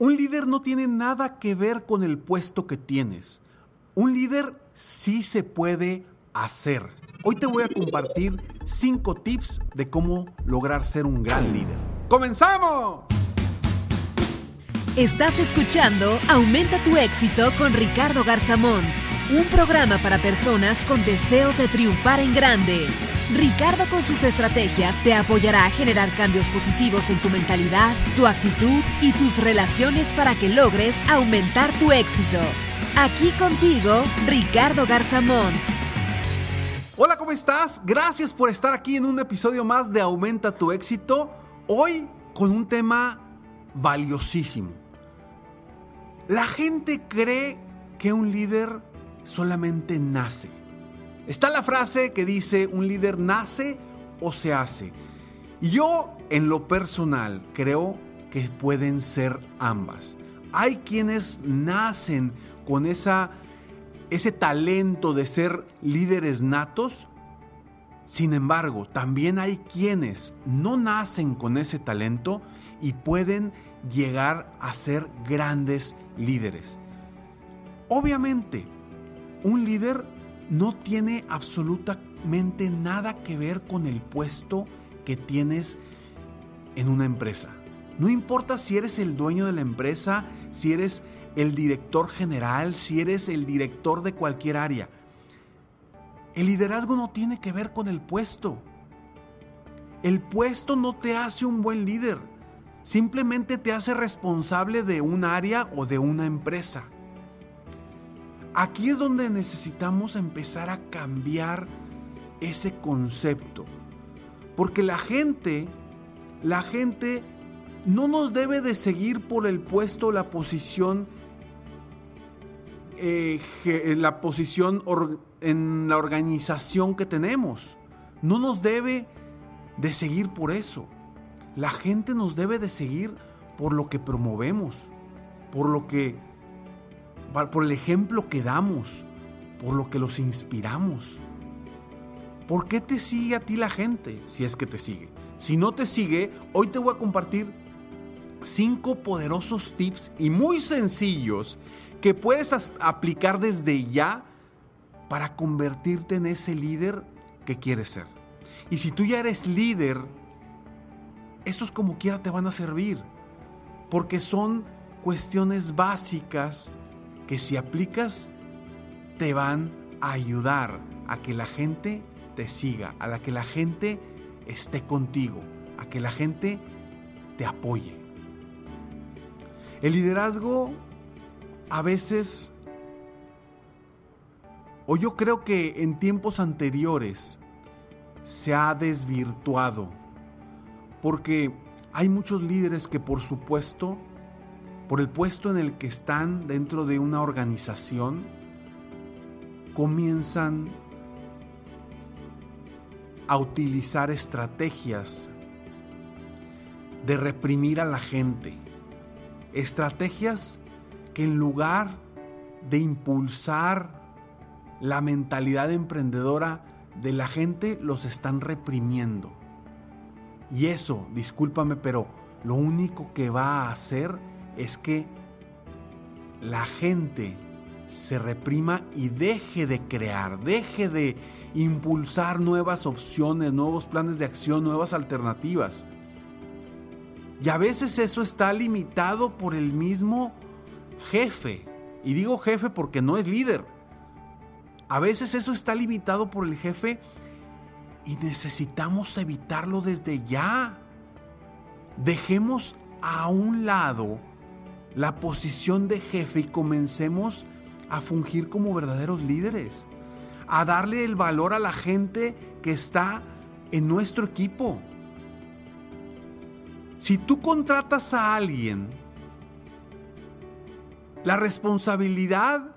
Un líder no tiene nada que ver con el puesto que tienes. Un líder sí se puede hacer. Hoy te voy a compartir 5 tips de cómo lograr ser un gran líder. ¡Comenzamos! Estás escuchando Aumenta tu éxito con Ricardo Garzamón, un programa para personas con deseos de triunfar en grande. Ricardo con sus estrategias te apoyará a generar cambios positivos en tu mentalidad, tu actitud y tus relaciones para que logres aumentar tu éxito. Aquí contigo, Ricardo Garzamón. Hola, ¿cómo estás? Gracias por estar aquí en un episodio más de Aumenta tu éxito. Hoy con un tema valiosísimo. La gente cree que un líder solamente nace. Está la frase que dice, un líder nace o se hace. Y yo, en lo personal, creo que pueden ser ambas. Hay quienes nacen con esa, ese talento de ser líderes natos. Sin embargo, también hay quienes no nacen con ese talento y pueden llegar a ser grandes líderes. Obviamente, un líder no tiene absolutamente nada que ver con el puesto que tienes en una empresa. No importa si eres el dueño de la empresa, si eres el director general, si eres el director de cualquier área. El liderazgo no tiene que ver con el puesto. El puesto no te hace un buen líder. Simplemente te hace responsable de un área o de una empresa. Aquí es donde necesitamos empezar a cambiar ese concepto. Porque la gente, la gente no nos debe de seguir por el puesto, la posición, eh, la posición en la organización que tenemos. No nos debe de seguir por eso. La gente nos debe de seguir por lo que promovemos, por lo que por el ejemplo que damos, por lo que los inspiramos. ¿Por qué te sigue a ti la gente si es que te sigue? Si no te sigue, hoy te voy a compartir cinco poderosos tips y muy sencillos que puedes aplicar desde ya para convertirte en ese líder que quieres ser. Y si tú ya eres líder, estos como quiera te van a servir, porque son cuestiones básicas que si aplicas te van a ayudar a que la gente te siga, a la que la gente esté contigo, a que la gente te apoye. El liderazgo a veces, o yo creo que en tiempos anteriores, se ha desvirtuado, porque hay muchos líderes que por supuesto por el puesto en el que están dentro de una organización, comienzan a utilizar estrategias de reprimir a la gente. Estrategias que en lugar de impulsar la mentalidad emprendedora de la gente, los están reprimiendo. Y eso, discúlpame, pero lo único que va a hacer es que la gente se reprima y deje de crear, deje de impulsar nuevas opciones, nuevos planes de acción, nuevas alternativas. Y a veces eso está limitado por el mismo jefe. Y digo jefe porque no es líder. A veces eso está limitado por el jefe y necesitamos evitarlo desde ya. Dejemos a un lado la posición de jefe y comencemos a fungir como verdaderos líderes, a darle el valor a la gente que está en nuestro equipo. Si tú contratas a alguien, la responsabilidad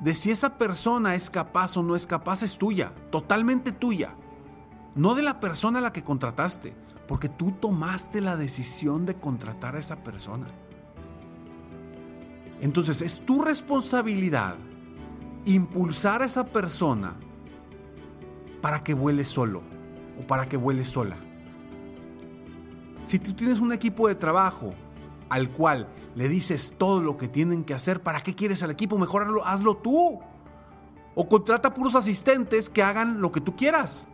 de si esa persona es capaz o no es capaz es tuya, totalmente tuya, no de la persona a la que contrataste, porque tú tomaste la decisión de contratar a esa persona. Entonces es tu responsabilidad impulsar a esa persona para que vuele solo o para que vuele sola. Si tú tienes un equipo de trabajo al cual le dices todo lo que tienen que hacer, ¿para qué quieres al equipo? Mejor hazlo, hazlo tú. O contrata puros asistentes que hagan lo que tú quieras.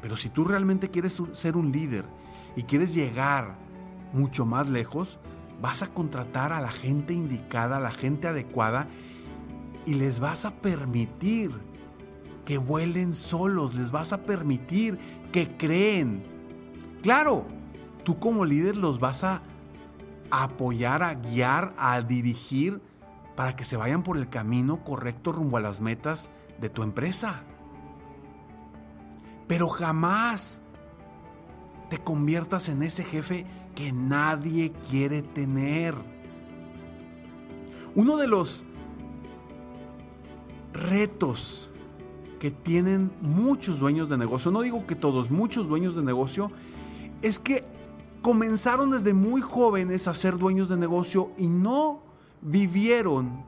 Pero si tú realmente quieres ser un líder y quieres llegar mucho más lejos, vas a contratar a la gente indicada, a la gente adecuada y les vas a permitir que vuelen solos, les vas a permitir que creen. Claro, tú como líder los vas a apoyar, a guiar, a dirigir para que se vayan por el camino correcto rumbo a las metas de tu empresa. Pero jamás te conviertas en ese jefe que nadie quiere tener. Uno de los retos que tienen muchos dueños de negocio, no digo que todos, muchos dueños de negocio, es que comenzaron desde muy jóvenes a ser dueños de negocio y no vivieron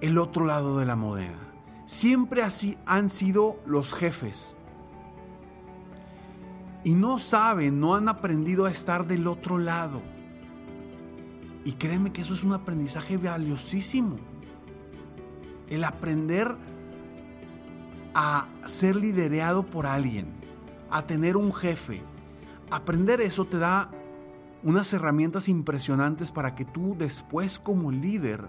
el otro lado de la moneda. Siempre así han sido los jefes y no saben, no han aprendido a estar del otro lado. Y créeme que eso es un aprendizaje valiosísimo. El aprender a ser liderado por alguien, a tener un jefe. Aprender eso te da unas herramientas impresionantes para que tú después como líder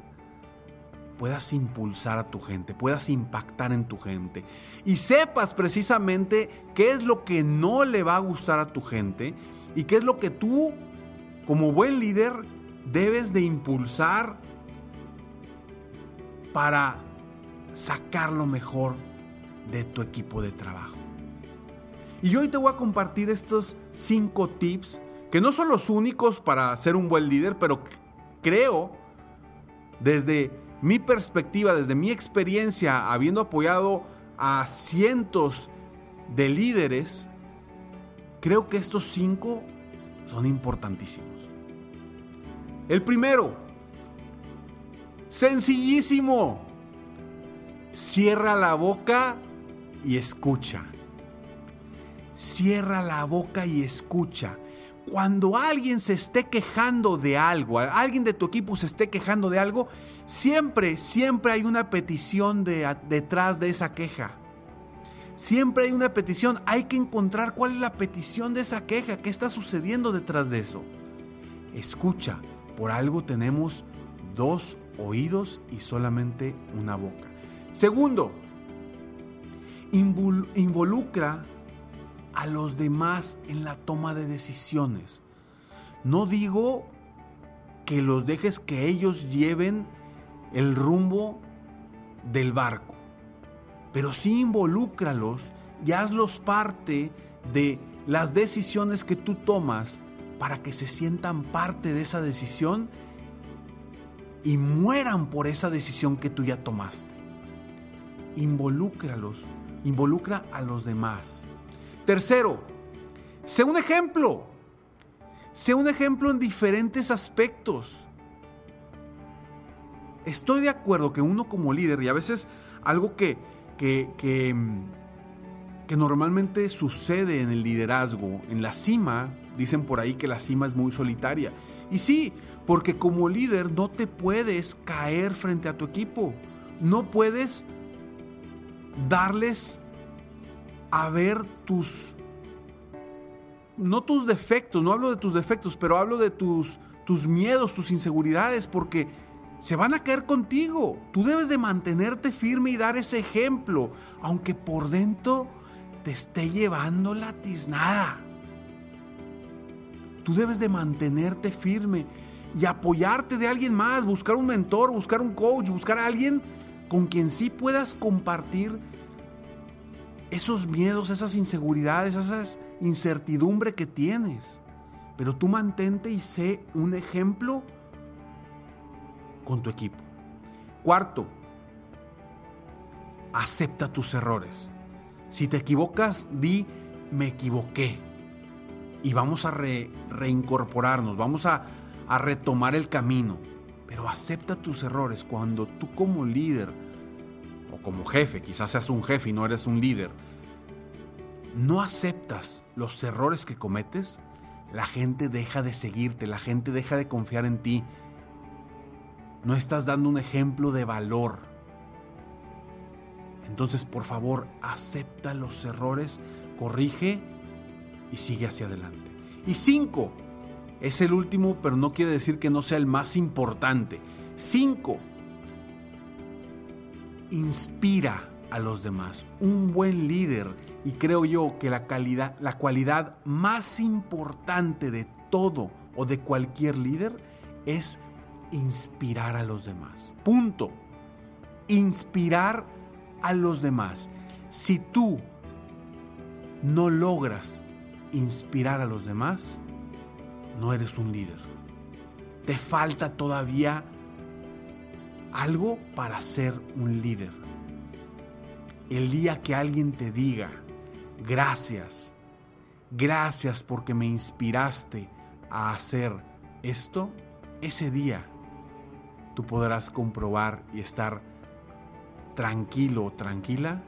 puedas impulsar a tu gente, puedas impactar en tu gente y sepas precisamente qué es lo que no le va a gustar a tu gente y qué es lo que tú como buen líder debes de impulsar para sacar lo mejor de tu equipo de trabajo. Y hoy te voy a compartir estos cinco tips que no son los únicos para ser un buen líder, pero creo desde mi perspectiva, desde mi experiencia, habiendo apoyado a cientos de líderes, creo que estos cinco son importantísimos. El primero, sencillísimo, cierra la boca y escucha. Cierra la boca y escucha cuando alguien se esté quejando de algo, alguien de tu equipo se esté quejando de algo, siempre, siempre hay una petición detrás de esa queja. Siempre hay una petición. Hay que encontrar cuál es la petición de esa queja, qué está sucediendo detrás de eso. Escucha, por algo tenemos dos oídos y solamente una boca. Segundo, involucra a los demás en la toma de decisiones. No digo que los dejes que ellos lleven el rumbo del barco, pero sí involúcralos y hazlos parte de las decisiones que tú tomas para que se sientan parte de esa decisión y mueran por esa decisión que tú ya tomaste. Involúcralos, involucra a los demás. Tercero, sé un ejemplo. Sé un ejemplo en diferentes aspectos. Estoy de acuerdo que uno como líder, y a veces algo que, que, que, que normalmente sucede en el liderazgo, en la cima, dicen por ahí que la cima es muy solitaria. Y sí, porque como líder no te puedes caer frente a tu equipo. No puedes darles a ver tus, no tus defectos, no hablo de tus defectos, pero hablo de tus, tus miedos, tus inseguridades, porque se van a caer contigo. Tú debes de mantenerte firme y dar ese ejemplo, aunque por dentro te esté llevando la tiznada. Tú debes de mantenerte firme y apoyarte de alguien más, buscar un mentor, buscar un coach, buscar a alguien con quien sí puedas compartir esos miedos, esas inseguridades, esas incertidumbre que tienes. Pero tú mantente y sé un ejemplo con tu equipo. Cuarto, acepta tus errores. Si te equivocas, di me equivoqué. Y vamos a reincorporarnos, vamos a, retomar el camino. Pero acepta tus errores cuando tú como líder como jefe, quizás seas un jefe y no eres un líder, no aceptas los errores que cometes, la gente deja de seguirte, la gente deja de confiar en ti. No estás dando un ejemplo de valor. Entonces, por favor, acepta los errores, corrige y sigue hacia adelante. Y cinco, es el último, pero no quiere decir que no sea el más importante. Cinco, inspira a los demás. Un buen líder y creo yo que la calidad, la cualidad más importante de todo o de cualquier líder es inspirar a los demás. Punto. Inspirar a los demás. Si tú no logras inspirar a los demás, no eres un líder. Te falta todavía algo para ser un líder. El día que alguien te diga, gracias, gracias porque me inspiraste a hacer esto, ese día tú podrás comprobar y estar tranquilo o tranquila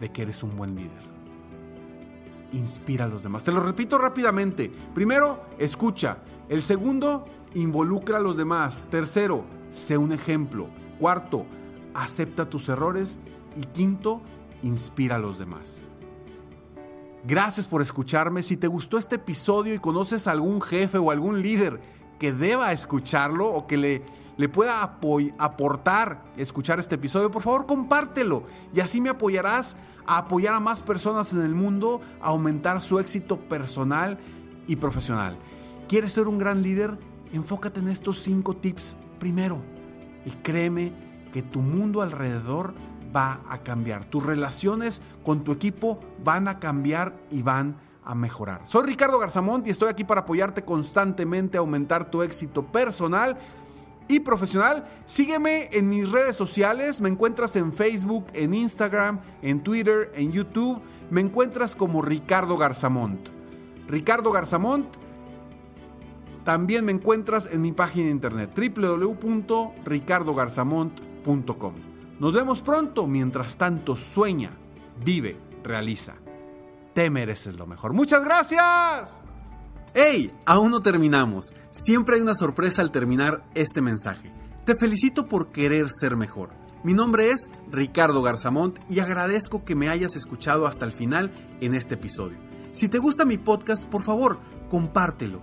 de que eres un buen líder. Inspira a los demás. Te lo repito rápidamente. Primero, escucha. El segundo, involucra a los demás. Tercero, sé un ejemplo. Cuarto, acepta tus errores. Y quinto, inspira a los demás. Gracias por escucharme. Si te gustó este episodio y conoces a algún jefe o algún líder que deba escucharlo o que le, le pueda aportar escuchar este episodio, por favor compártelo y así me apoyarás a apoyar a más personas en el mundo, a aumentar su éxito personal y profesional. ¿Quieres ser un gran líder? Enfócate en estos cinco tips primero y créeme que tu mundo alrededor va a cambiar. Tus relaciones con tu equipo van a cambiar y van a mejorar. Soy Ricardo Garzamont y estoy aquí para apoyarte constantemente a aumentar tu éxito personal y profesional. Sígueme en mis redes sociales. Me encuentras en Facebook, en Instagram, en Twitter, en YouTube. Me encuentras como Ricardo Garzamont. Ricardo Garzamont. También me encuentras en mi página de internet www.ricardogarzamont.com. Nos vemos pronto. Mientras tanto, sueña, vive, realiza. Te mereces lo mejor. Muchas gracias. ¡Hey! Aún no terminamos. Siempre hay una sorpresa al terminar este mensaje. Te felicito por querer ser mejor. Mi nombre es Ricardo Garzamont y agradezco que me hayas escuchado hasta el final en este episodio. Si te gusta mi podcast, por favor, compártelo.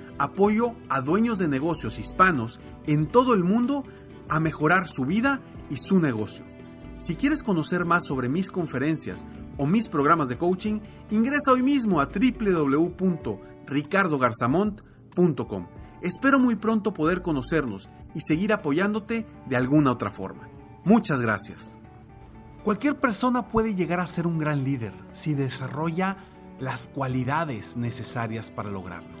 apoyo a dueños de negocios hispanos en todo el mundo a mejorar su vida y su negocio. Si quieres conocer más sobre mis conferencias o mis programas de coaching, ingresa hoy mismo a www.ricardogarzamont.com. Espero muy pronto poder conocernos y seguir apoyándote de alguna otra forma. Muchas gracias. Cualquier persona puede llegar a ser un gran líder si desarrolla las cualidades necesarias para lograrlo.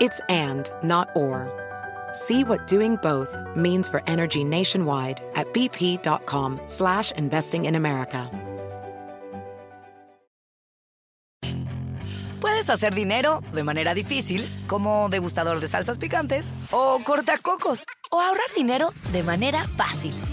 It's and, not or. See what doing both means for energy nationwide at bp.com slash investing in America. Puedes hacer dinero de manera difícil, como degustador de salsas picantes, o cortacocos, o ahorrar dinero de manera fácil